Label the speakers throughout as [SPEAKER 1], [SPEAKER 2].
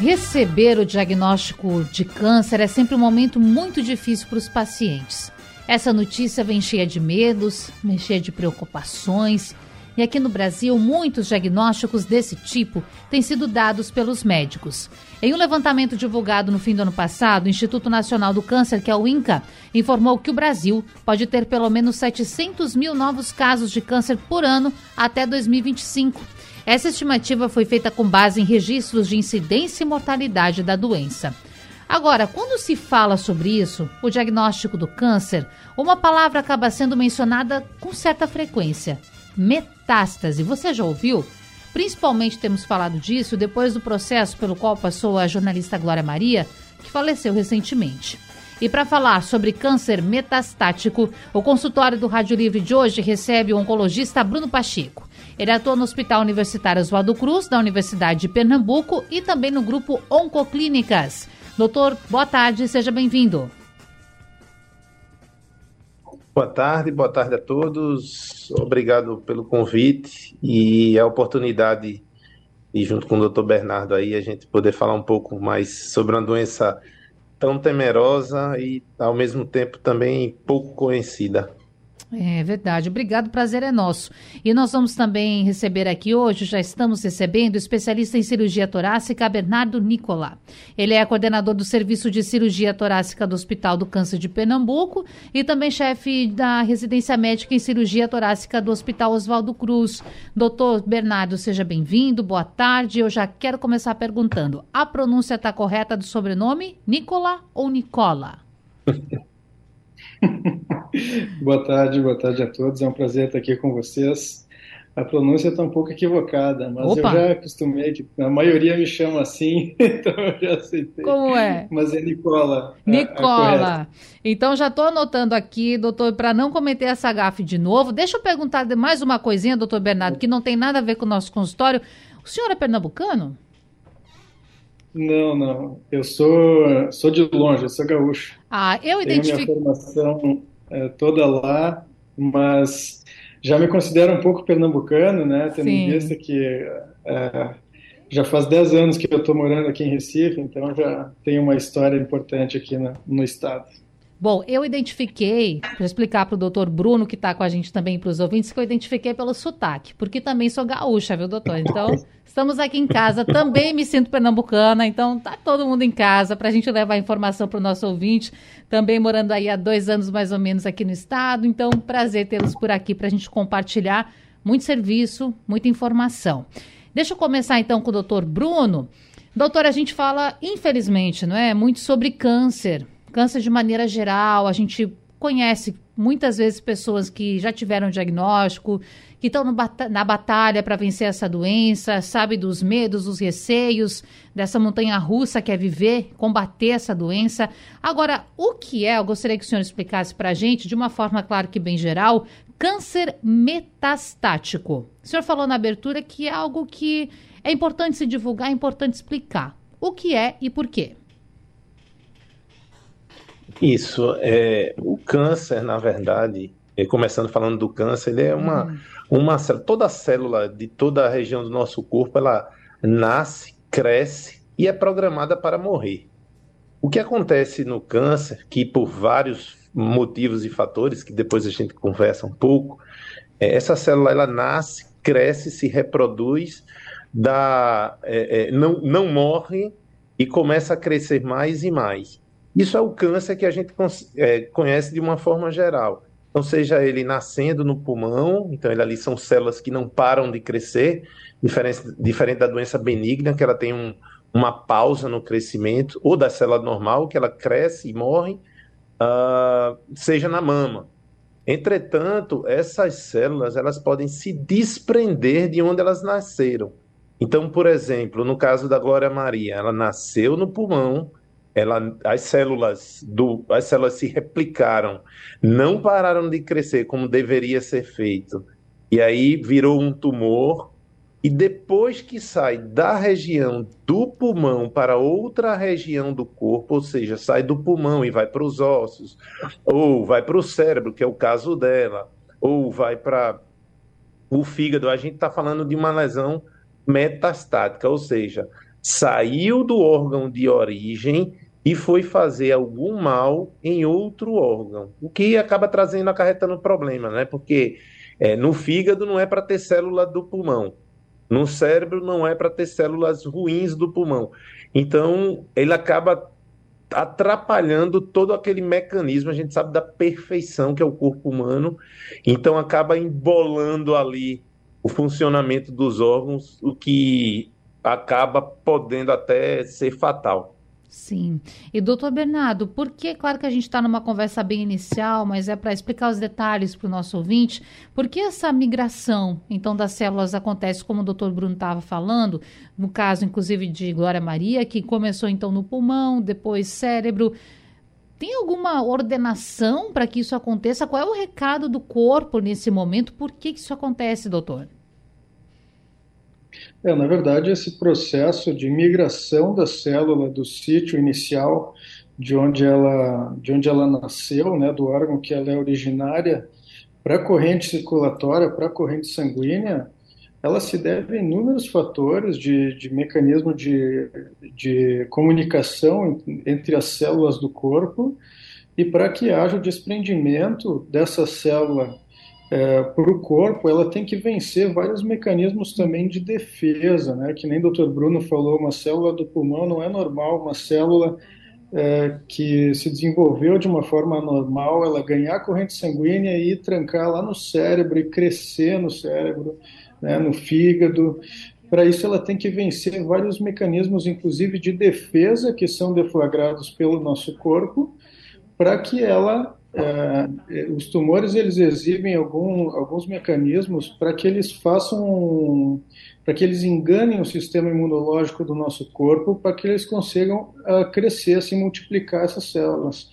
[SPEAKER 1] Receber o diagnóstico de câncer é sempre um momento muito difícil para os pacientes. Essa notícia vem cheia de medos, cheia de preocupações. E aqui no Brasil, muitos diagnósticos desse tipo têm sido dados pelos médicos. Em um levantamento divulgado no fim do ano passado, o Instituto Nacional do Câncer, que é o INCA, informou que o Brasil pode ter pelo menos 700 mil novos casos de câncer por ano até 2025. Essa estimativa foi feita com base em registros de incidência e mortalidade da doença. Agora, quando se fala sobre isso, o diagnóstico do câncer, uma palavra acaba sendo mencionada com certa frequência: metástase. Você já ouviu? Principalmente temos falado disso depois do processo pelo qual passou a jornalista Glória Maria, que faleceu recentemente. E para falar sobre câncer metastático, o consultório do Rádio Livre de hoje recebe o oncologista Bruno Pacheco. Ele atua no Hospital Universitário Oswaldo Cruz, da Universidade de Pernambuco e também no grupo Oncoclínicas. Doutor, boa tarde, seja bem-vindo.
[SPEAKER 2] Boa tarde, boa tarde a todos. Obrigado pelo convite e a oportunidade e junto com o doutor Bernardo aí a gente poder falar um pouco mais sobre uma doença tão temerosa e ao mesmo tempo também pouco conhecida.
[SPEAKER 1] É verdade. Obrigado, prazer é nosso. E nós vamos também receber aqui hoje, já estamos recebendo, o especialista em cirurgia torácica, Bernardo Nicolá. Ele é coordenador do Serviço de Cirurgia Torácica do Hospital do Câncer de Pernambuco e também chefe da residência médica em cirurgia torácica do Hospital Oswaldo Cruz. Doutor Bernardo, seja bem-vindo, boa tarde. Eu já quero começar perguntando: a pronúncia está correta do sobrenome? Nicola ou Nicola?
[SPEAKER 3] boa tarde, boa tarde a todos. É um prazer estar aqui com vocês. A pronúncia está um pouco equivocada, mas Opa. eu já acostumei que a maioria me chama assim, então eu já aceitei.
[SPEAKER 1] Como é?
[SPEAKER 3] Mas é Nicola.
[SPEAKER 1] Nicola. A, a então já estou anotando aqui, doutor, para não cometer essa gafe de novo. Deixa eu perguntar mais uma coisinha, doutor Bernardo, que não tem nada a ver com o nosso consultório. O senhor é pernambucano?
[SPEAKER 3] Não, não. Eu sou, sou de longe, eu sou gaúcho.
[SPEAKER 1] Ah, eu identifico.
[SPEAKER 3] Tenho minha formação é, toda lá, mas já me considero um pouco pernambucano, né? Tendo Sim. em vista que é, já faz 10 anos que eu estou morando aqui em Recife, então já tenho uma história importante aqui no, no estado.
[SPEAKER 1] Bom, eu identifiquei, para explicar para o doutor Bruno, que está com a gente também para os ouvintes, que eu identifiquei pelo sotaque, porque também sou gaúcha, viu, doutor? Então, estamos aqui em casa, também me sinto pernambucana, então tá todo mundo em casa para a gente levar informação para o nosso ouvinte, também morando aí há dois anos mais ou menos aqui no estado, então prazer tê-los por aqui para a gente compartilhar muito serviço, muita informação. Deixa eu começar então com o doutor Bruno. Doutor, a gente fala, infelizmente, não é, muito sobre câncer, Câncer de maneira geral, a gente conhece muitas vezes pessoas que já tiveram diagnóstico, que estão na batalha para vencer essa doença, sabe dos medos, dos receios dessa montanha russa que é viver, combater essa doença. Agora, o que é, eu gostaria que o senhor explicasse para a gente, de uma forma, claro que bem geral, câncer metastático. O senhor falou na abertura que é algo que é importante se divulgar, é importante explicar. O que é e por quê?
[SPEAKER 2] Isso. É, o câncer, na verdade, é, começando falando do câncer, ele é uma, uhum. uma toda célula de toda a região do nosso corpo, ela nasce, cresce e é programada para morrer. O que acontece no câncer, que por vários motivos e fatores, que depois a gente conversa um pouco, é, essa célula ela nasce, cresce, se reproduz, dá, é, é, não, não morre e começa a crescer mais e mais. Isso é o câncer que a gente é, conhece de uma forma geral. Então, seja ele nascendo no pulmão, então ele ali são células que não param de crescer, diferente, diferente da doença benigna, que ela tem um, uma pausa no crescimento, ou da célula normal, que ela cresce e morre, uh, seja na mama. Entretanto, essas células elas podem se desprender de onde elas nasceram. Então, por exemplo, no caso da Glória Maria, ela nasceu no pulmão, ela, as células do, as células se replicaram, não pararam de crescer como deveria ser feito, e aí virou um tumor. E depois que sai da região do pulmão para outra região do corpo, ou seja, sai do pulmão e vai para os ossos, ou vai para o cérebro, que é o caso dela, ou vai para o fígado, a gente está falando de uma lesão metastática, ou seja, saiu do órgão de origem e foi fazer algum mal em outro órgão, o que acaba trazendo, acarretando problema, né? Porque é, no fígado não é para ter célula do pulmão, no cérebro não é para ter células ruins do pulmão. Então, ele acaba atrapalhando todo aquele mecanismo, a gente sabe da perfeição que é o corpo humano, então acaba embolando ali o funcionamento dos órgãos, o que acaba podendo até ser fatal.
[SPEAKER 1] Sim. E doutor Bernardo, por que, claro que a gente está numa conversa bem inicial, mas é para explicar os detalhes para o nosso ouvinte, por que essa migração, então, das células acontece, como o doutor Bruno estava falando, no caso, inclusive, de Glória Maria, que começou, então, no pulmão, depois cérebro. Tem alguma ordenação para que isso aconteça? Qual é o recado do corpo nesse momento? Por que, que isso acontece, doutor?
[SPEAKER 3] É, na verdade, esse processo de migração da célula do sítio inicial, de onde ela, de onde ela nasceu, né, do órgão que ela é originária, para a corrente circulatória, para a corrente sanguínea, ela se deve a inúmeros fatores de, de mecanismo de, de comunicação entre as células do corpo e para que haja o desprendimento dessa célula é, para o corpo, ela tem que vencer vários mecanismos também de defesa, né? Que nem o Dr. Bruno falou, uma célula do pulmão não é normal, uma célula é, que se desenvolveu de uma forma normal, ela ganhar corrente sanguínea e trancar lá no cérebro e crescer no cérebro, né, no fígado. Para isso, ela tem que vencer vários mecanismos, inclusive de defesa, que são deflagrados pelo nosso corpo, para que ela os tumores eles exibem algum, alguns mecanismos para que eles façam, para que eles enganem o sistema imunológico do nosso corpo, para que eles consigam uh, crescer, se multiplicar essas células.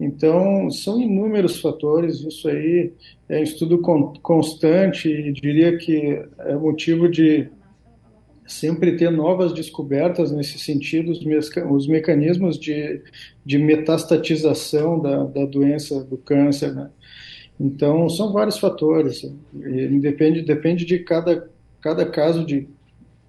[SPEAKER 3] Então, são inúmeros fatores, isso aí é um estudo con constante e diria que é motivo de sempre ter novas descobertas nesse sentido, os, os mecanismos de, de metastatização da, da doença, do câncer, né? Então, são vários fatores, e depende, depende de cada, cada caso de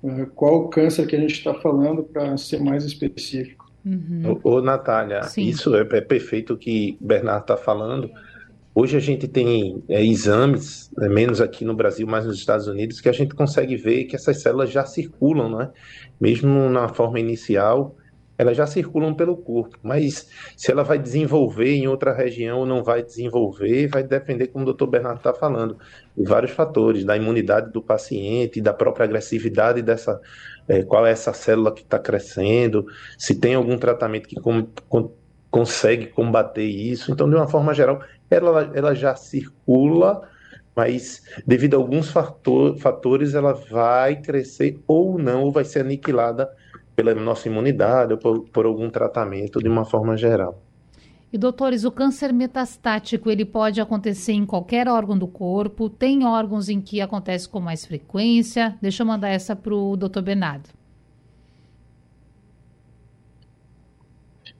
[SPEAKER 3] uh, qual câncer que a gente está falando para ser mais específico.
[SPEAKER 2] Uhum. Ô, ô, Natália, Sim. isso é, é perfeito o que o Bernardo está falando, Hoje a gente tem é, exames, né, menos aqui no Brasil, mais nos Estados Unidos, que a gente consegue ver que essas células já circulam, né? Mesmo na forma inicial, elas já circulam pelo corpo. Mas se ela vai desenvolver em outra região ou não vai desenvolver, vai depender, como o doutor Bernardo está falando, de vários fatores, da imunidade do paciente, da própria agressividade dessa. É, qual é essa célula que está crescendo, se tem algum tratamento que com, com, consegue combater isso. Então, de uma forma geral, ela, ela já circula, mas devido a alguns fator, fatores ela vai crescer ou não, ou vai ser aniquilada pela nossa imunidade ou por, por algum tratamento de uma forma geral.
[SPEAKER 1] E doutores, o câncer metastático ele pode acontecer em qualquer órgão do corpo? Tem órgãos em que acontece com mais frequência? Deixa eu mandar essa para o doutor Bernardo.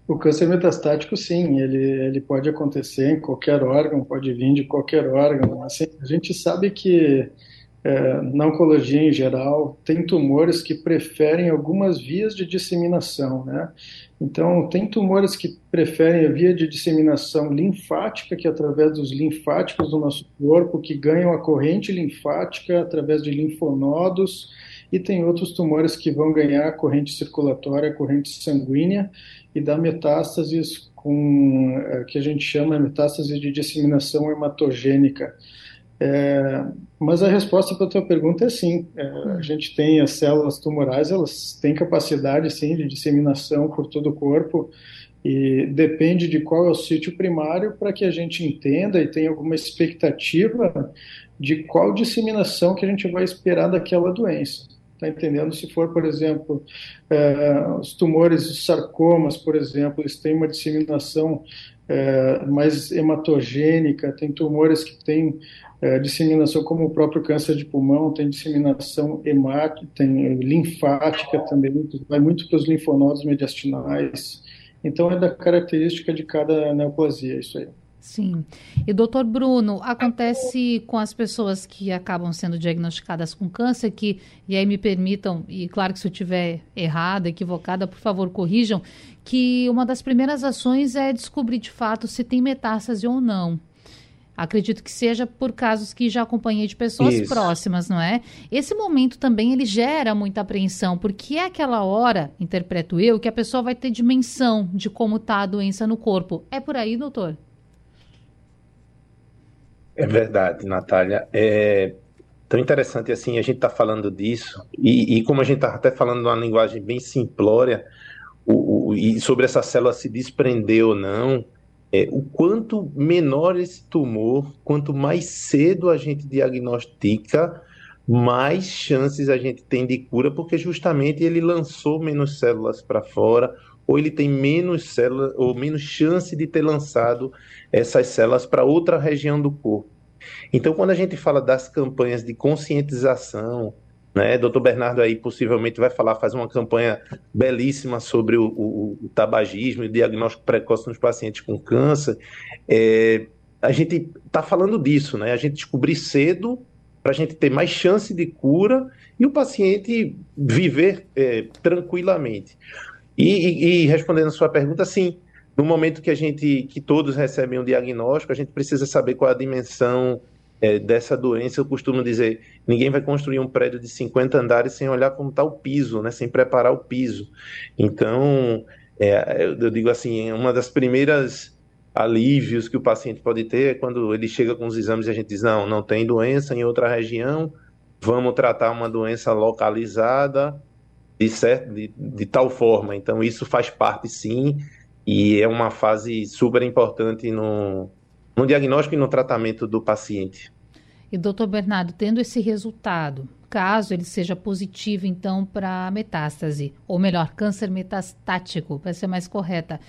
[SPEAKER 3] O câncer metastático, sim, ele, ele pode acontecer em qualquer órgão, pode vir de qualquer órgão. Assim, a gente sabe que é, na oncologia em geral, tem tumores que preferem algumas vias de disseminação, né? Então, tem tumores que preferem a via de disseminação linfática, que é através dos linfáticos do nosso corpo, que ganham a corrente linfática através de linfonodos, e tem outros tumores que vão ganhar corrente circulatória, corrente sanguínea, e dá metástases com é, que a gente chama de metástase de disseminação hematogênica. É, mas a resposta para a tua pergunta é sim. É, a gente tem as células tumorais, elas têm capacidade sim de disseminação por todo o corpo e depende de qual é o sítio primário para que a gente entenda e tenha alguma expectativa de qual disseminação que a gente vai esperar daquela doença. Está entendendo? Se for, por exemplo, é, os tumores, os sarcomas, por exemplo, eles têm uma disseminação é, mais hematogênica, tem tumores que têm é, disseminação como o próprio câncer de pulmão, tem disseminação hemática, tem linfática também, vai muito para os linfonodos mediastinais. Então é da característica de cada neoplasia isso aí.
[SPEAKER 1] Sim. E doutor Bruno, acontece com as pessoas que acabam sendo diagnosticadas com câncer que, e aí me permitam, e claro que se eu estiver errada, equivocada, por favor, corrijam, que uma das primeiras ações é descobrir de fato se tem metástase ou não. Acredito que seja por casos que já acompanhei de pessoas Isso. próximas, não é? Esse momento também ele gera muita apreensão, porque é aquela hora, interpreto eu, que a pessoa vai ter dimensão de como está a doença no corpo. É por aí, doutor?
[SPEAKER 2] É verdade, Natália. É tão interessante assim, a gente está falando disso, e, e como a gente está até falando uma linguagem bem simplória, o, o, e sobre essa célula se desprender ou não, é, o quanto menor esse tumor, quanto mais cedo a gente diagnostica, mais chances a gente tem de cura, porque justamente ele lançou menos células para fora, ou ele tem menos células, ou menos chance de ter lançado essas células para outra região do corpo. Então, quando a gente fala das campanhas de conscientização, né, Dr. Bernardo aí possivelmente vai falar, faz uma campanha belíssima sobre o, o, o tabagismo e o diagnóstico precoce nos pacientes com câncer. É, a gente está falando disso, né? A gente descobrir cedo para a gente ter mais chance de cura e o paciente viver é, tranquilamente. E, e, e, respondendo a sua pergunta, sim, no momento que a gente, que todos recebem um diagnóstico, a gente precisa saber qual é a dimensão é, dessa doença. Eu costumo dizer, ninguém vai construir um prédio de 50 andares sem olhar como está o piso, né, sem preparar o piso. Então, é, eu digo assim, uma das primeiras alívios que o paciente pode ter é quando ele chega com os exames e a gente diz, não, não tem doença em outra região, vamos tratar uma doença localizada, de, certo, de, de tal forma. Então, isso faz parte, sim, e é uma fase super importante no, no diagnóstico e no tratamento do paciente.
[SPEAKER 1] E, doutor Bernardo, tendo esse resultado, caso ele seja positivo, então, para metástase, ou melhor, câncer metastático, para ser mais correta,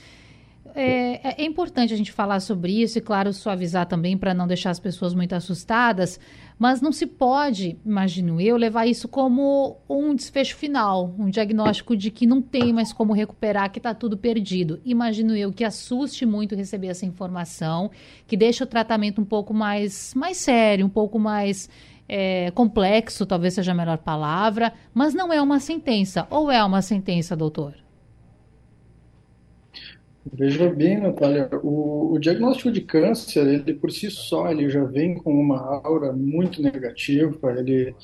[SPEAKER 1] é, é, importante a gente falar sobre isso e, claro, suavizar também para não deixar as pessoas muito assustadas, mas não se pode, imagino eu, levar isso como um desfecho final, um diagnóstico de que não tem mais como recuperar, que está tudo perdido. Imagino eu que assuste muito receber essa informação, que deixa o tratamento um pouco mais, mais sério, um pouco mais é, complexo, talvez seja a melhor palavra, mas não é uma sentença. Ou é uma sentença, doutor?
[SPEAKER 3] Veja bem, Natália, o, o, diagnóstico de câncer, ele por si só, ele já vem com uma aura muito negativa, ele,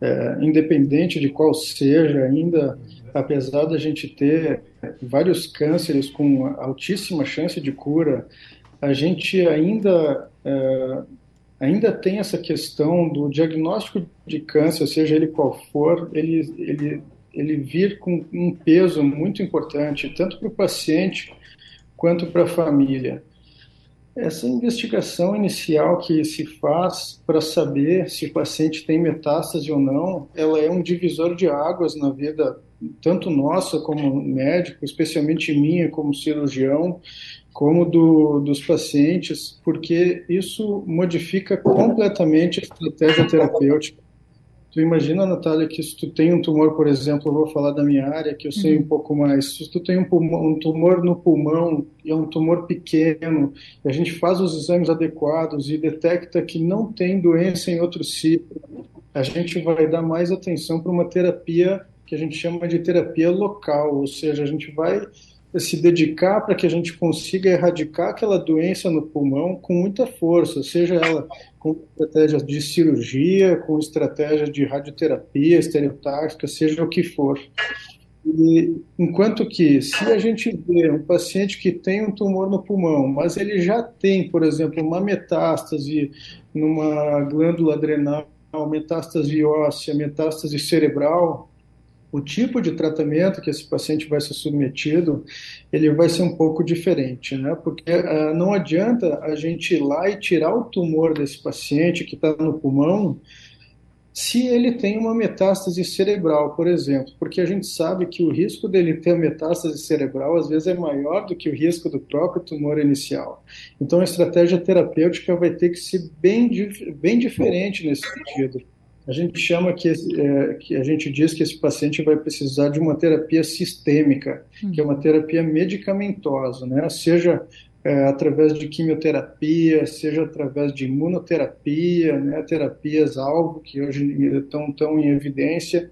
[SPEAKER 3] é, independente de qual seja, ainda, apesar da gente ter vários cânceres com altíssima chance de cura, a gente ainda, é, ainda tem essa questão do diagnóstico de câncer, seja ele qual for, ele, ele, ele vir com um peso muito importante, tanto para o paciente quanto para a família. Essa investigação inicial que se faz para saber se o paciente tem metástase ou não, ela é um divisor de águas na vida tanto nossa como médico, especialmente minha como cirurgião, como do, dos pacientes, porque isso modifica completamente a estratégia terapêutica Tu imagina, Natália, que se tu tem um tumor, por exemplo, eu vou falar da minha área, que eu sei uhum. um pouco mais. Se tu tem um, pulmão, um, tumor no pulmão, e é um tumor pequeno, e a gente faz os exames adequados e detecta que não tem doença em outro ciclo, a gente vai dar mais atenção para uma terapia que a gente chama de terapia local, ou seja, a gente vai se dedicar para que a gente consiga erradicar aquela doença no pulmão com muita força, seja ela com estratégia de cirurgia, com estratégia de radioterapia estereotáxica, seja o que for. E, enquanto que, se a gente vê um paciente que tem um tumor no pulmão, mas ele já tem, por exemplo, uma metástase numa glândula adrenal, metástase óssea, metástase cerebral, o tipo de tratamento que esse paciente vai ser submetido, ele vai ser um pouco diferente, né? Porque uh, não adianta a gente ir lá e tirar o tumor desse paciente que está no pulmão se ele tem uma metástase cerebral, por exemplo, porque a gente sabe que o risco dele ter metástase cerebral às vezes é maior do que o risco do próprio tumor inicial. Então a estratégia terapêutica vai ter que ser bem, bem diferente nesse sentido. A gente chama que, é, que a gente diz que esse paciente vai precisar de uma terapia sistêmica, que é uma terapia medicamentosa, né? Seja é, através de quimioterapia, seja através de imunoterapia, né, terapias-alvo, que hoje estão tão em evidência.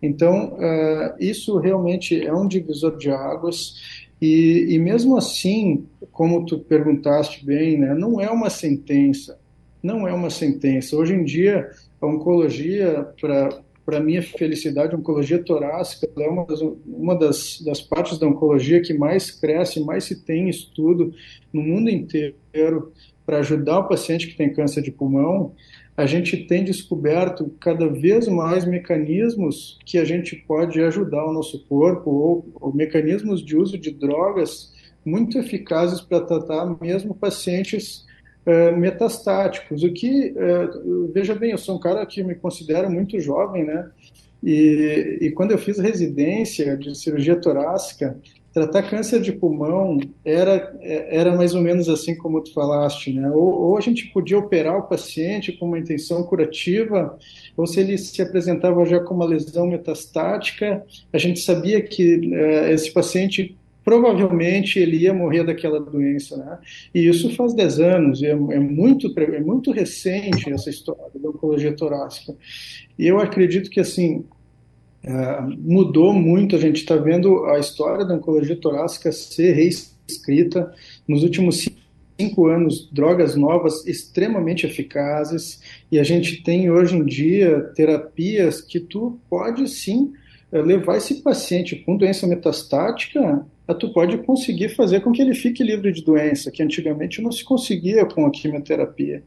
[SPEAKER 3] Então, é, isso realmente é um divisor de águas, e, e, mesmo assim, como tu perguntaste bem, né, não é uma sentença, não é uma sentença. Hoje em dia, a oncologia, para minha felicidade, a oncologia torácica é uma, das, uma das, das, partes da oncologia que mais cresce, mais se tem estudo no mundo inteiro para ajudar o paciente que tem câncer de pulmão. A gente tem descoberto cada vez mais mecanismos que a gente pode ajudar o nosso corpo, ou, ou mecanismos de uso de drogas muito eficazes para tratar mesmo pacientes é, metastáticos. O que, é, veja bem, eu sou um cara que me considero muito jovem, né? E, e quando eu fiz residência de cirurgia torácica, tratar câncer de pulmão era, era mais ou menos assim como tu falaste, né? Ou, ou, a gente podia operar o paciente com uma intenção curativa, ou se ele se apresentava já com uma lesão metastática, a gente sabia que é, esse paciente provavelmente ele ia morrer daquela doença, né? E isso faz 10 anos, é, é, muito, é muito recente essa história da oncologia torácica. E eu acredito que, assim, uh, mudou muito, a gente está vendo a história da oncologia torácica ser reescrita nos últimos cinco anos, drogas novas extremamente eficazes, e a gente tem hoje em dia terapias que tu pode sim levar esse paciente com doença metastática tu pode conseguir fazer com que ele fique livre de doença, que antigamente não se conseguia com a quimioterapia.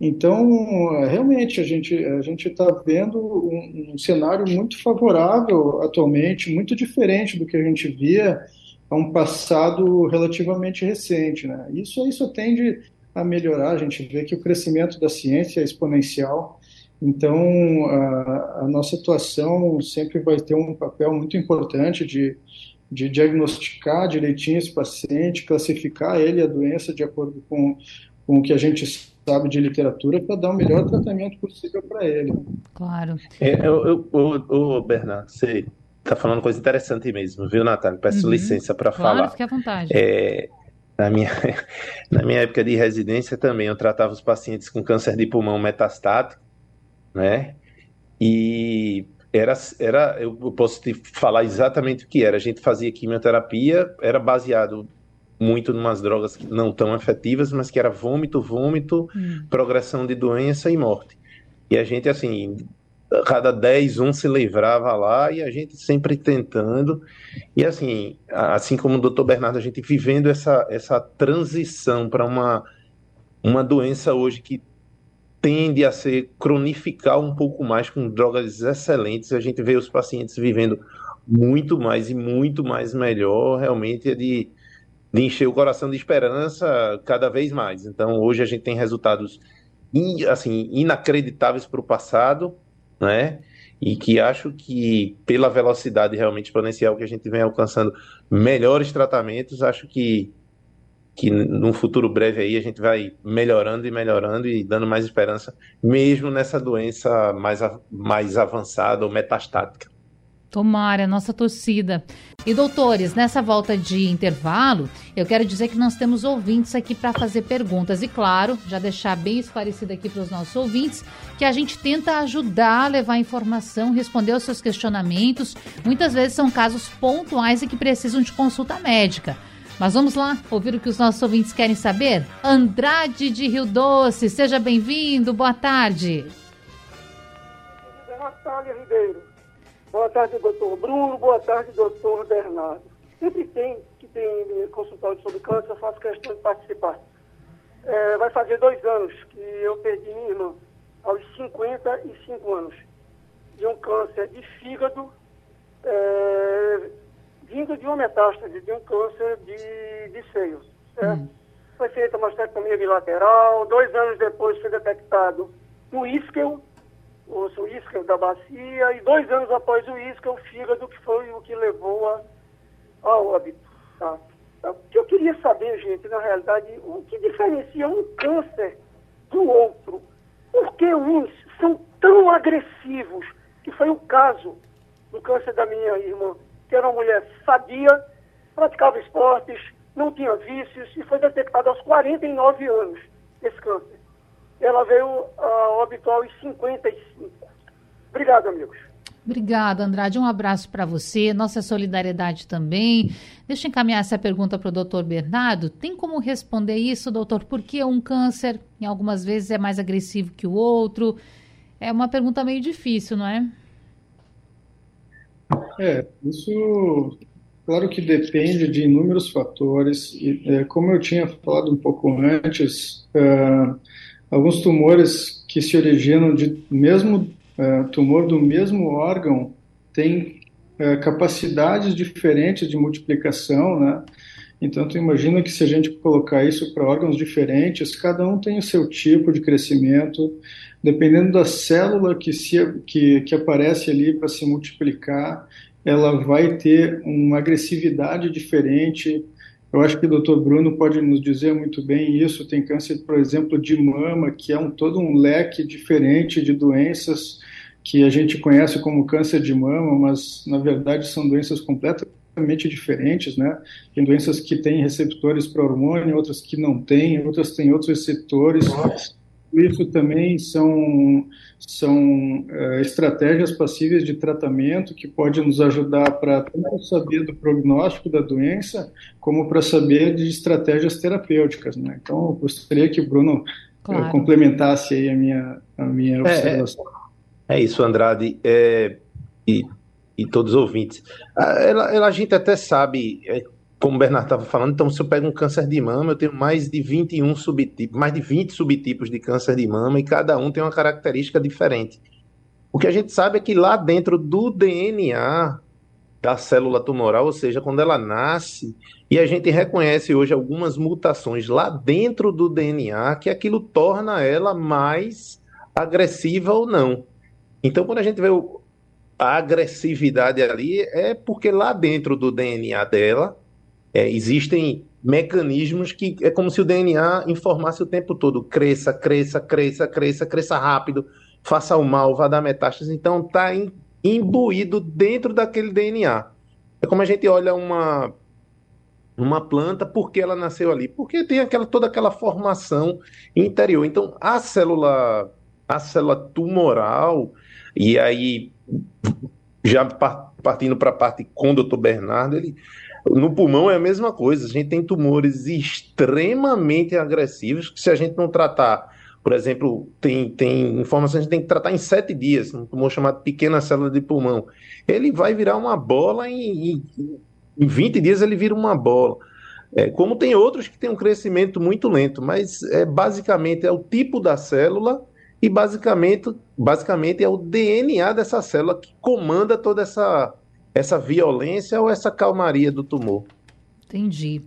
[SPEAKER 3] Então, realmente, a gente a está vendo um, um, cenário muito favorável atualmente, muito diferente do que a gente via a um passado relativamente recente. Né? Isso isso tende a melhorar, a gente vê que o crescimento da ciência é exponencial, então a, a nossa atuação sempre vai ter um papel muito importante de de diagnosticar direitinho esse paciente, classificar ele a doença de acordo com, com o que a gente sabe de literatura para dar o melhor tratamento possível para ele.
[SPEAKER 1] Claro.
[SPEAKER 2] É, eu, eu, eu, Bernardo, você está falando coisa interessante mesmo, viu, Natália? Peço uhum. licença para
[SPEAKER 1] claro,
[SPEAKER 2] falar.
[SPEAKER 1] fique à vontade.
[SPEAKER 2] É, na minha, na minha época de residência também, eu tratava os pacientes com câncer de pulmão metastático, né? E era, era, eu posso te falar exatamente o que era. A gente fazia quimioterapia, era baseado muito em umas drogas não tão efetivas, mas que era vômito, vômito, hum. progressão de doença e morte. E a gente, assim, cada 10, um se livrava lá e a gente sempre tentando. E, assim, assim como o doutor Bernardo, a gente vivendo essa, essa transição para uma, uma doença hoje que tende a ser cronificar um pouco mais com drogas excelentes. A gente vê os pacientes vivendo muito mais e muito mais melhor, realmente é de, de encher o coração de esperança cada vez mais. Então, hoje a gente tem resultados in, assim inacreditáveis para o passado, né? E que acho que pela velocidade realmente exponencial que a gente vem alcançando melhores tratamentos, acho que que num futuro breve aí a gente vai melhorando e melhorando e dando mais esperança, mesmo nessa doença mais, mais avançada ou metastática.
[SPEAKER 1] Tomara, nossa torcida. E doutores, nessa volta de intervalo, eu quero dizer que nós temos ouvintes aqui para fazer perguntas. E claro, já deixar bem esclarecido aqui para os nossos ouvintes que a gente tenta ajudar a levar informação, responder aos seus questionamentos. Muitas vezes são casos pontuais e que precisam de consulta médica. Mas vamos lá ouvir o que os nossos ouvintes querem saber? Andrade de Rio Doce, seja bem-vindo, boa tarde.
[SPEAKER 4] Natália Ribeiro. Boa tarde, doutor Bruno, boa tarde, doutor Bernardo. Sempre tem que tem consultório sobre câncer, eu faço questão de participar. É, vai fazer dois anos que eu perdi minha irmã, aos 55 anos, de um câncer de fígado, é, vindo de uma metástase de um câncer de, de seio. Hum. Foi feita uma mastectomia bilateral, dois anos depois foi detectado um isquel, o isca da bacia, e dois anos após o isca, o fígado, que foi o que levou a, ao óbito. Tá? O que eu queria saber, gente, na realidade, o que diferencia um câncer do outro? Por que uns são tão agressivos? Que foi o caso do câncer da minha irmã, que era uma mulher sadia, praticava esportes, não tinha vícios e foi detectada aos 49 anos esse câncer. Ela veio a óbito aos 55. Obrigado, amigos.
[SPEAKER 1] Obrigada, Andrade. Um abraço para você, nossa solidariedade também. Deixa eu encaminhar essa pergunta para o doutor Bernardo. Tem como responder isso, doutor? Por que um câncer, em algumas vezes, é mais agressivo que o outro? É uma pergunta meio difícil, não é?
[SPEAKER 3] É, isso Claro que depende de inúmeros fatores, e é, como eu tinha falado um pouco antes, uh, alguns tumores que se originam de mesmo uh, tumor do mesmo órgão têm uh, capacidades diferentes de multiplicação, né? Então, tu imagina que se a gente colocar isso para órgãos diferentes, cada um tem o seu tipo de crescimento, dependendo da célula que, se, que, que aparece ali para se multiplicar, ela vai ter uma agressividade diferente. Eu acho que o Dr. Bruno pode nos dizer muito bem isso. Tem câncer, por exemplo, de mama, que é um, todo um leque diferente de doenças que a gente conhece como câncer de mama, mas na verdade são doenças completamente diferentes, né? Tem doenças que têm receptores para hormônio, outras que não têm, outras têm outros receptores. Isso também são, são é, estratégias passíveis de tratamento que podem nos ajudar para tanto saber do prognóstico da doença, como para saber de estratégias terapêuticas. Né? Então, eu gostaria que o Bruno eh, claro. complementasse aí a minha, a minha é, observação.
[SPEAKER 2] É, é isso, Andrade. É, e, e todos os ouvintes. Ela, a gente até sabe é, como o Bernardo estava falando, então se eu pego um câncer de mama, eu tenho mais de 21 subtipos, mais de 20 subtipos de câncer de mama e cada um tem uma característica diferente. O que a gente sabe é que lá dentro do DNA da célula tumoral, ou seja, quando ela nasce, e a gente reconhece hoje algumas mutações lá dentro do DNA que aquilo torna ela mais agressiva ou não. Então, quando a gente vê a agressividade ali, é porque lá dentro do DNA dela é, existem mecanismos que é como se o DNA informasse o tempo todo: cresça, cresça, cresça, cresça, cresça rápido, faça o mal, vá dar metástase. Então está imbuído dentro daquele DNA. É como a gente olha uma uma planta, por que ela nasceu ali? Porque tem aquela, toda aquela formação interior. Então, a célula, a célula tumoral, e aí, já partindo para a parte com o doutor Bernardo, ele no pulmão é a mesma coisa. A gente tem tumores extremamente agressivos que, se a gente não tratar, por exemplo, tem, tem informações que a gente tem que tratar em sete dias, um tumor chamado pequena célula de pulmão. Ele vai virar uma bola em, em, em 20 dias, ele vira uma bola. É, como tem outros que têm um crescimento muito lento, mas é basicamente é o tipo da célula e basicamente, basicamente é o DNA dessa célula que comanda toda essa essa violência ou essa calmaria do tumor.
[SPEAKER 1] Entendi.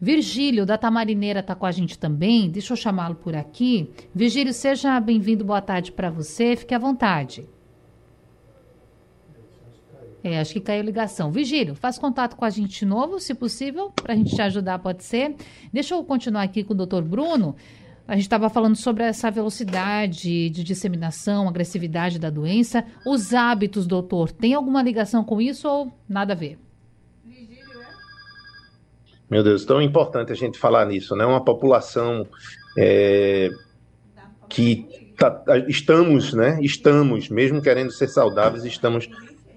[SPEAKER 1] Virgílio, da Tamarineira, está com a gente também. Deixa eu chamá-lo por aqui. Virgílio, seja bem-vindo. Boa tarde para você. Fique à vontade. É, acho que caiu ligação. Vigílio, faz contato com a gente de novo, se possível, para a gente te ajudar, pode ser. Deixa eu continuar aqui com o doutor Bruno. A gente estava falando sobre essa velocidade de disseminação, agressividade da doença. Os hábitos, doutor, tem alguma ligação com isso ou nada a ver?
[SPEAKER 2] Meu Deus, tão importante a gente falar nisso, né? Uma população é, que tá, estamos, né? Estamos, mesmo querendo ser saudáveis, estamos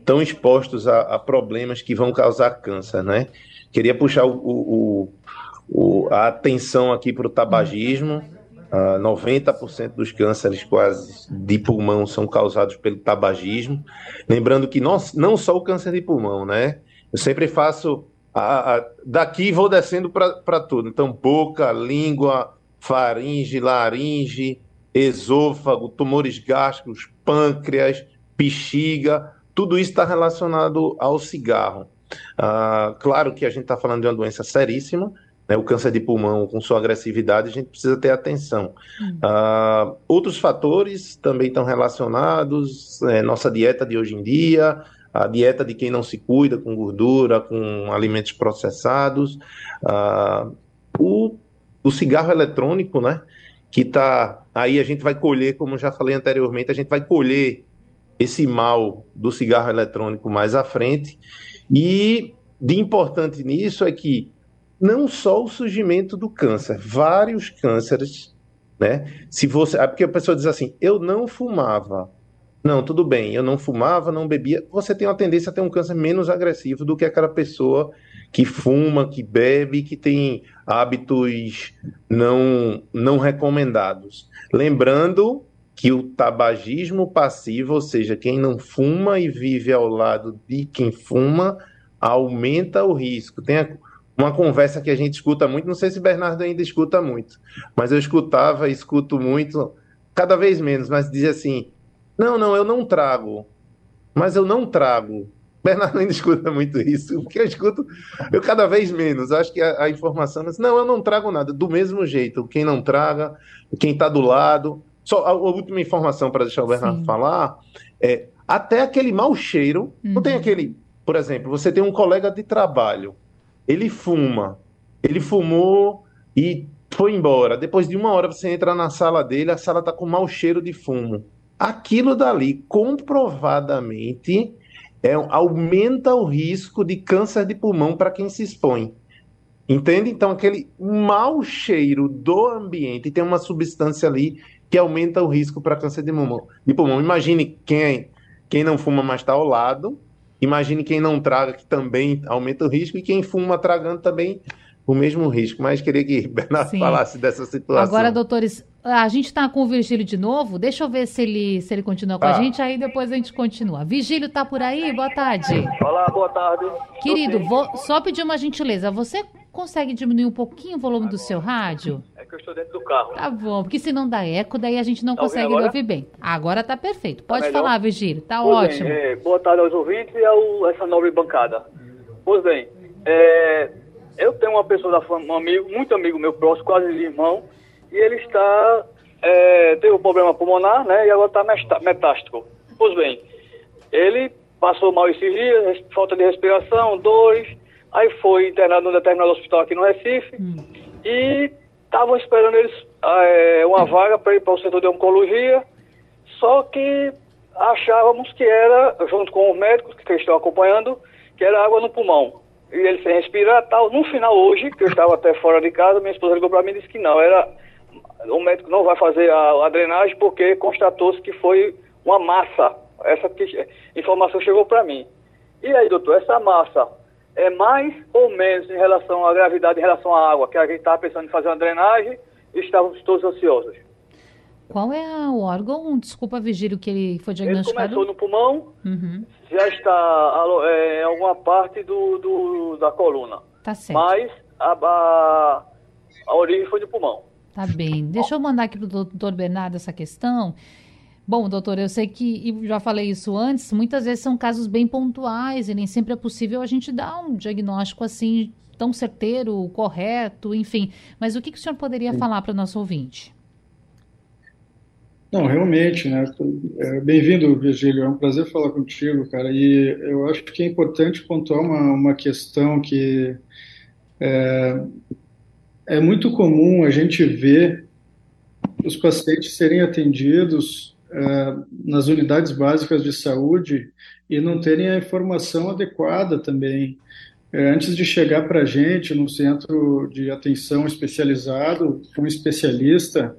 [SPEAKER 2] tão expostos a, a problemas que vão causar câncer, né? Queria puxar o, o, o a atenção aqui para o tabagismo Uh, ah, 90% dos cânceres quase de pulmão são causados pelo tabagismo. Lembrando que não, não só o câncer de pulmão, né? Eu sempre faço. A, a, daqui vou descendo para tudo. Então, boca, língua, faringe, laringe, esôfago, tumores gástricos, pâncreas, bexiga, tudo isso está relacionado ao cigarro. Uh, claro que a gente está falando de uma doença seríssima, o câncer de pulmão com sua agressividade, a gente precisa ter atenção. Uhum. Uh, outros fatores também estão relacionados, é, nossa dieta de hoje em dia, a dieta de quem não se cuida com gordura, com alimentos processados, uh, o, o cigarro eletrônico, né? Que tá aí a gente vai colher, como já falei anteriormente, a gente vai colher esse mal do cigarro eletrônico mais à frente. E de importante nisso é que não só o surgimento do câncer, vários cânceres, né? Se você, é porque a pessoa diz assim, eu não fumava. Não, tudo bem, eu não fumava, não bebia. Você tem uma tendência a ter um câncer menos agressivo do que aquela pessoa que fuma, que bebe, que tem hábitos não não recomendados. Lembrando que o tabagismo passivo, ou seja, quem não fuma e vive ao lado de quem fuma, aumenta o risco. Tem a, uma conversa que a gente escuta muito, não sei se Bernardo ainda escuta muito, mas eu escutava, escuto muito, cada vez menos, mas dizia assim: não, não, eu não trago, mas eu não trago. Bernardo ainda escuta muito isso, porque eu escuto eu cada vez menos. Acho que a, a informação assim, não, eu não trago nada. Do mesmo jeito, quem não traga, quem está do lado. Só a, a última informação para deixar o Bernardo Sim. falar é até aquele mau cheiro. Uhum. Não tem uhum. aquele, por exemplo, você tem um colega de trabalho ele fuma, ele fumou e foi embora. Depois de uma hora você entra na sala dele, a sala está com mau cheiro de fumo. Aquilo dali, comprovadamente, é, aumenta o risco de câncer de pulmão para quem se expõe. Entende? Então, aquele mau cheiro do ambiente tem uma substância ali que aumenta o risco para câncer de pulmão. de pulmão. Imagine quem, quem não fuma, mas está ao lado, Imagine quem não traga, que também aumenta o risco, e quem fuma tragando também o mesmo risco. Mas queria que Bernardo Sim. falasse dessa situação.
[SPEAKER 1] Agora, doutores, a gente está com o Virgílio de novo. Deixa eu ver se ele, se ele continua com a gente, aí depois a gente continua. Virgílio, tá por aí? Boa tarde.
[SPEAKER 5] Olá, boa tarde.
[SPEAKER 1] Querido, vou só pedir uma gentileza. Você consegue diminuir um pouquinho o volume do seu rádio?
[SPEAKER 5] É que eu estou dentro do carro.
[SPEAKER 1] Tá bom, porque se não dá eco, daí a gente não tá consegue ouvir bem. Agora tá perfeito. Pode tá falar, Virgílio, tá pois ótimo.
[SPEAKER 5] Bem, é, boa tarde aos ouvintes e a essa nobre bancada. Pois bem, é, eu tenho uma pessoa da família, um amigo, muito amigo meu próximo, quase irmão, e ele está, é, teve um problema pulmonar, né, e agora está metástico. Pois bem, ele passou mal esses dias, falta de respiração, dores, Aí foi internado num determinado hospital aqui no Recife hum. e estavam esperando eles é, uma vaga para ir para o setor de oncologia, só que achávamos que era, junto com os médicos que estão acompanhando, que era água no pulmão. E ele sem respirar tal. No final, hoje, que eu estava até fora de casa, minha esposa ligou para mim e disse que não, era. O médico não vai fazer a, a drenagem porque constatou-se que foi uma massa. Essa que, informação chegou para mim. E aí, doutor, essa massa é mais ou menos em relação à gravidade, em relação à água, que a gente estava pensando em fazer uma drenagem e estávamos todos ansiosos.
[SPEAKER 1] Qual é o órgão? Desculpa, Vigílio, que ele foi diagnosticado?
[SPEAKER 5] Ele começou no pulmão, uhum. já está é, em alguma parte do, do, da coluna.
[SPEAKER 1] Tá certo.
[SPEAKER 5] Mas a, a, a origem foi do pulmão.
[SPEAKER 1] Tá bem. Deixa eu mandar aqui para o doutor Bernardo essa questão. Bom, doutor, eu sei que, e já falei isso antes, muitas vezes são casos bem pontuais e nem sempre é possível a gente dar um diagnóstico assim tão certeiro, correto, enfim. Mas o que, que o senhor poderia Sim. falar para o nosso ouvinte?
[SPEAKER 3] Não, realmente, né? É, bem-vindo, Virgílio. É um prazer falar contigo, cara. E eu acho que é importante pontuar uma, uma questão que é, é muito comum a gente ver os pacientes serem atendidos nas unidades básicas de saúde e não terem a informação adequada também. Uh, antes de chegar para a gente no centro de atenção especializado, um especialista,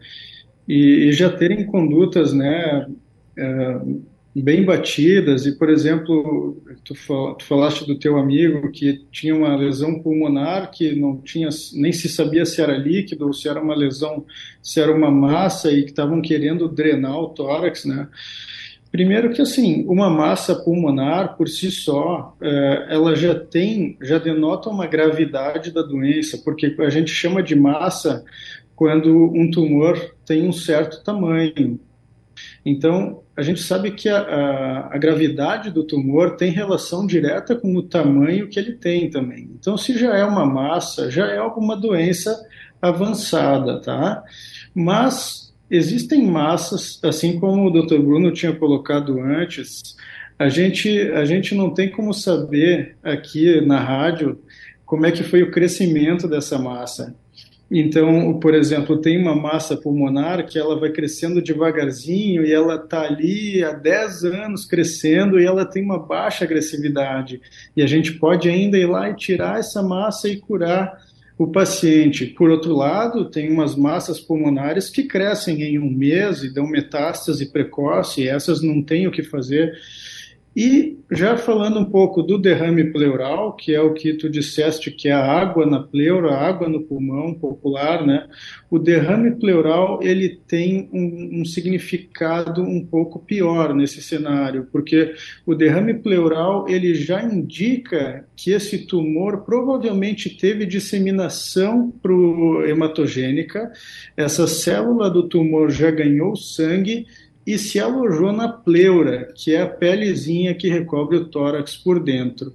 [SPEAKER 3] e, e já terem condutas né, uh, bem batidas e, por exemplo, tu, falaste do teu amigo que tinha uma lesão pulmonar que não tinha nem se sabia se era líquido ou se era uma lesão, se era uma massa e que estavam querendo drenar o tórax, né? Primeiro que assim, uma massa pulmonar por si só, é, ela já tem, já denota uma gravidade da doença, porque a gente chama de massa quando um tumor tem um certo tamanho, Então, a gente sabe que a, a, a, gravidade do tumor tem relação direta com o tamanho que ele tem também. Então, se já é uma massa, já é alguma doença avançada, tá? Mas existem massas, assim como o Dr. Bruno tinha colocado antes, a gente, a gente não tem como saber aqui na rádio como é que foi o crescimento dessa massa. Então, por exemplo, tem uma massa pulmonar que ela vai crescendo devagarzinho e ela está ali há 10 anos crescendo e ela tem uma baixa agressividade. E a gente pode ainda ir lá e tirar essa massa e curar o paciente. Por outro lado, tem umas massas pulmonares que crescem em um mês e dão metástase precoce, e essas não têm o que fazer e já falando um pouco do derrame pleural, que é o que tu disseste que é a água na pleura, a água no pulmão popular, né? O derrame pleural ele tem um, um significado um pouco pior nesse cenário, porque o derrame pleural ele já indica que esse tumor provavelmente teve disseminação pro hematogênica, essa célula do tumor já ganhou sangue e se alojou na pleura, que é a pelezinha que recobre o tórax por dentro.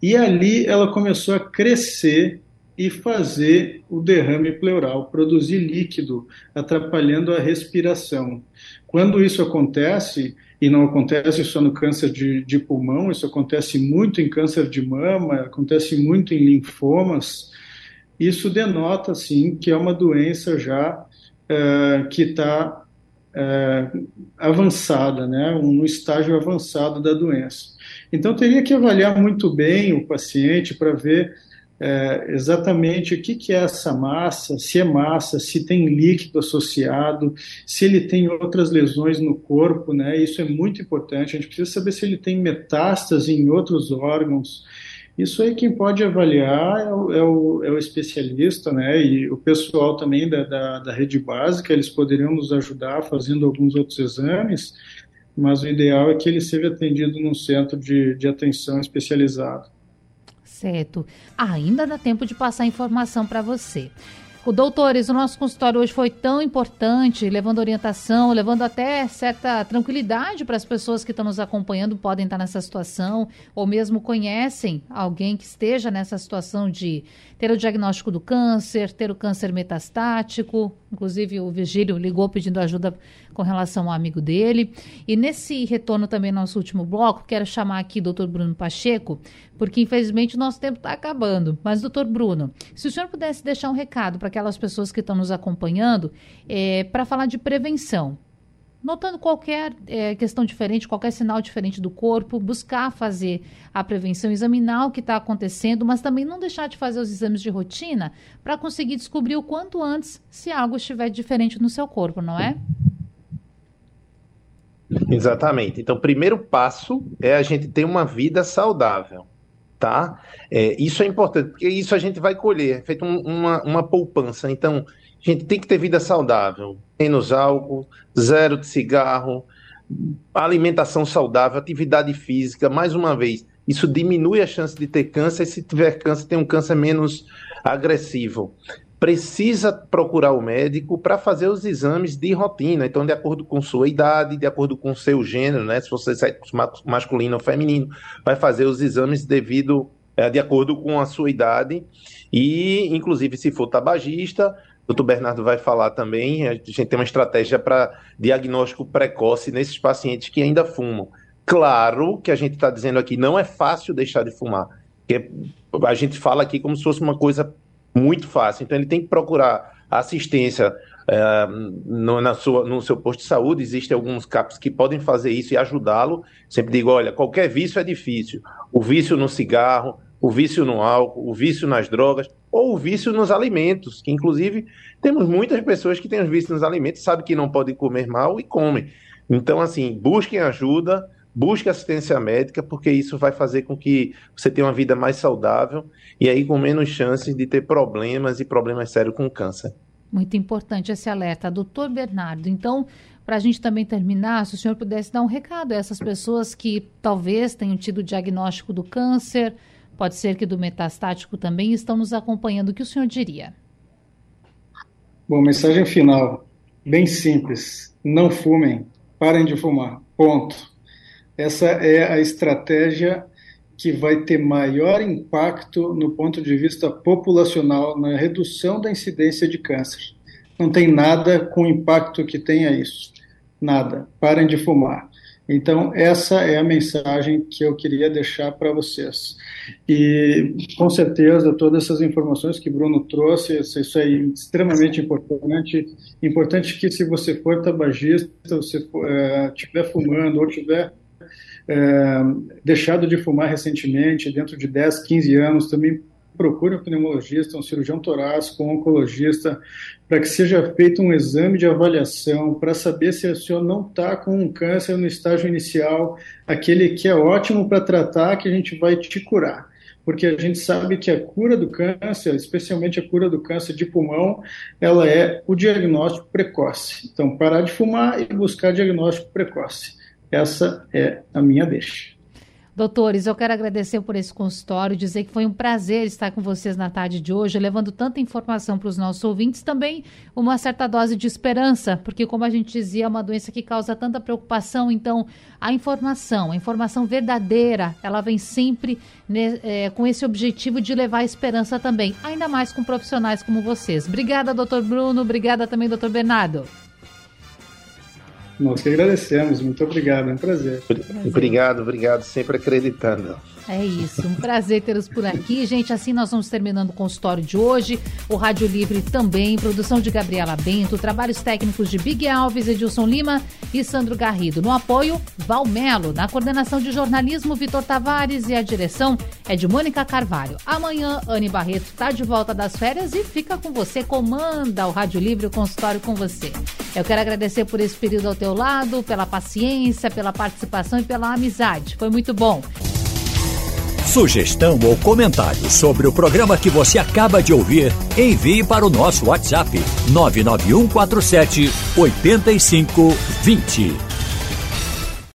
[SPEAKER 3] E ali ela começou a crescer e fazer o derrame pleural, produzir líquido, atrapalhando a respiração. Quando isso acontece, e não acontece só no câncer de, de pulmão, isso acontece muito em câncer de mama, acontece muito em linfomas, isso denota, sim, que é uma doença já uh, que está é, avançada, né, um estágio avançado da doença. Então, teria que avaliar muito bem o paciente para ver é, exatamente o que, que, é essa massa, se é massa, se tem líquido associado, se ele tem outras lesões no corpo, né? Isso é muito importante. A gente precisa saber se ele tem metástase em outros órgãos, isso aí quem pode avaliar é o, é o, é o especialista, né? E o pessoal também da, da, da, rede básica, eles poderiam nos ajudar fazendo alguns outros exames, mas o ideal é que ele seja atendido num centro de, de atenção especializado.
[SPEAKER 1] Certo. ainda dá tempo de passar informação para você. O doutores, o nosso consultório hoje foi tão importante, levando orientação, levando até certa tranquilidade para as pessoas que estão nos acompanhando, podem estar nessa situação, ou mesmo conhecem alguém que esteja nessa situação de ter o diagnóstico do câncer, ter o câncer metastático. Inclusive, o Vigílio ligou pedindo ajuda com relação ao amigo dele. E nesse retorno também, nosso último bloco, quero chamar aqui o doutor Bruno Pacheco, porque infelizmente o nosso tempo está acabando. Mas, doutor Bruno, se o senhor pudesse deixar um recado para aquelas pessoas que estão nos acompanhando, é, para falar de prevenção notando qualquer é, questão diferente, qualquer sinal diferente do corpo, buscar fazer a prevenção, examinar o que está acontecendo, mas também não deixar de fazer os exames de rotina para conseguir descobrir o quanto antes se algo estiver diferente no seu corpo, não é?
[SPEAKER 2] Exatamente. Então, o primeiro passo é a gente ter uma vida saudável, tá? É, isso é importante, porque isso a gente vai colher, é feito um, uma, uma poupança. Então, a gente tem que ter vida saudável, menos álcool, zero de cigarro, alimentação saudável, atividade física. Mais uma vez, isso diminui a chance de ter câncer e se tiver câncer, tem um câncer menos agressivo. Precisa procurar o médico para fazer os exames de rotina. Então, de acordo com sua idade, de acordo com seu gênero, né? Se você é masculino ou feminino, vai fazer os exames devido, é, de acordo com a sua idade. E, inclusive, se for tabagista, doutor Bernardo vai falar também, a gente tem uma estratégia para diagnóstico precoce nesses pacientes que ainda fumam. Claro que a gente está dizendo aqui, não é fácil deixar de fumar, porque a gente fala aqui como se fosse uma coisa muito fácil, então ele tem que procurar assistência é, no, na sua, no seu posto de saúde, existem alguns CAPs que podem fazer isso e ajudá-lo. Sempre digo, olha, qualquer vício é difícil. O vício no cigarro, o vício no álcool, o vício nas drogas ou o vício nos alimentos, que inclusive temos muitas pessoas que têm os vícios nos alimentos, sabem que não podem comer mal e comem. Então, assim, busquem ajuda, busquem assistência médica, porque isso vai fazer com que você tenha uma vida mais saudável e aí com menos chances de ter problemas e problemas sérios com câncer.
[SPEAKER 1] Muito importante esse alerta. Doutor Bernardo, então, para a gente também terminar, se o senhor pudesse dar um recado a essas pessoas que talvez tenham tido o diagnóstico do câncer, Pode ser que do metastático também estão nos acompanhando. O que o senhor diria?
[SPEAKER 3] Bom, mensagem final, bem simples. Não fumem, parem de fumar. Ponto. Essa é a estratégia que vai ter maior impacto no ponto de vista populacional na redução da incidência de câncer. Não tem nada com impacto que tenha isso. Nada. Parem de fumar. Então, essa é a mensagem que eu queria deixar para vocês. E, com certeza, todas essas informações que Bruno trouxe, isso é extremamente importante. Importante que, se você for tabagista, você estiver é, fumando ou tiver é, deixado de fumar recentemente, dentro de 10, 15 anos, também procure um pneumologista, um cirurgião torácico, um oncologista, para que seja feito um exame de avaliação para saber se o senhor não está com um câncer no estágio inicial, aquele que é ótimo para tratar, que a gente vai te curar. Porque a gente sabe que a cura do câncer, especialmente a cura do câncer de pulmão, ela é o diagnóstico precoce. Então, parar de fumar e buscar diagnóstico precoce. Essa é a minha deixa.
[SPEAKER 1] Doutores, eu quero agradecer por esse consultório, dizer que foi um prazer estar com vocês na tarde de hoje, levando tanta informação para os nossos ouvintes, também uma certa dose de esperança, porque, como a gente dizia, é uma doença que causa tanta preocupação. Então, a informação, a informação verdadeira, ela vem sempre né, é, com esse objetivo de levar esperança também, ainda mais com profissionais como vocês. Obrigada, doutor Bruno, obrigada também, doutor Bernardo.
[SPEAKER 3] Nós que agradecemos, muito obrigado, é um prazer.
[SPEAKER 2] Obrigado, obrigado, sempre acreditando.
[SPEAKER 1] É isso, um prazer tê-los por aqui. Gente, assim nós vamos terminando o consultório de hoje. O Rádio Livre também, produção de Gabriela Bento, trabalhos técnicos de Big Alves, Edilson Lima e Sandro Garrido. No apoio, Valmelo. Na coordenação de jornalismo, Vitor Tavares e a direção é de Mônica Carvalho. Amanhã, Anne Barreto está de volta das férias e fica com você, comanda o Rádio Livre, o consultório com você. Eu quero agradecer por esse período ao teu lado, pela paciência, pela participação e pela amizade. Foi muito bom.
[SPEAKER 6] Sugestão ou comentário sobre o programa que você acaba de ouvir, envie para o nosso WhatsApp 99147 8520.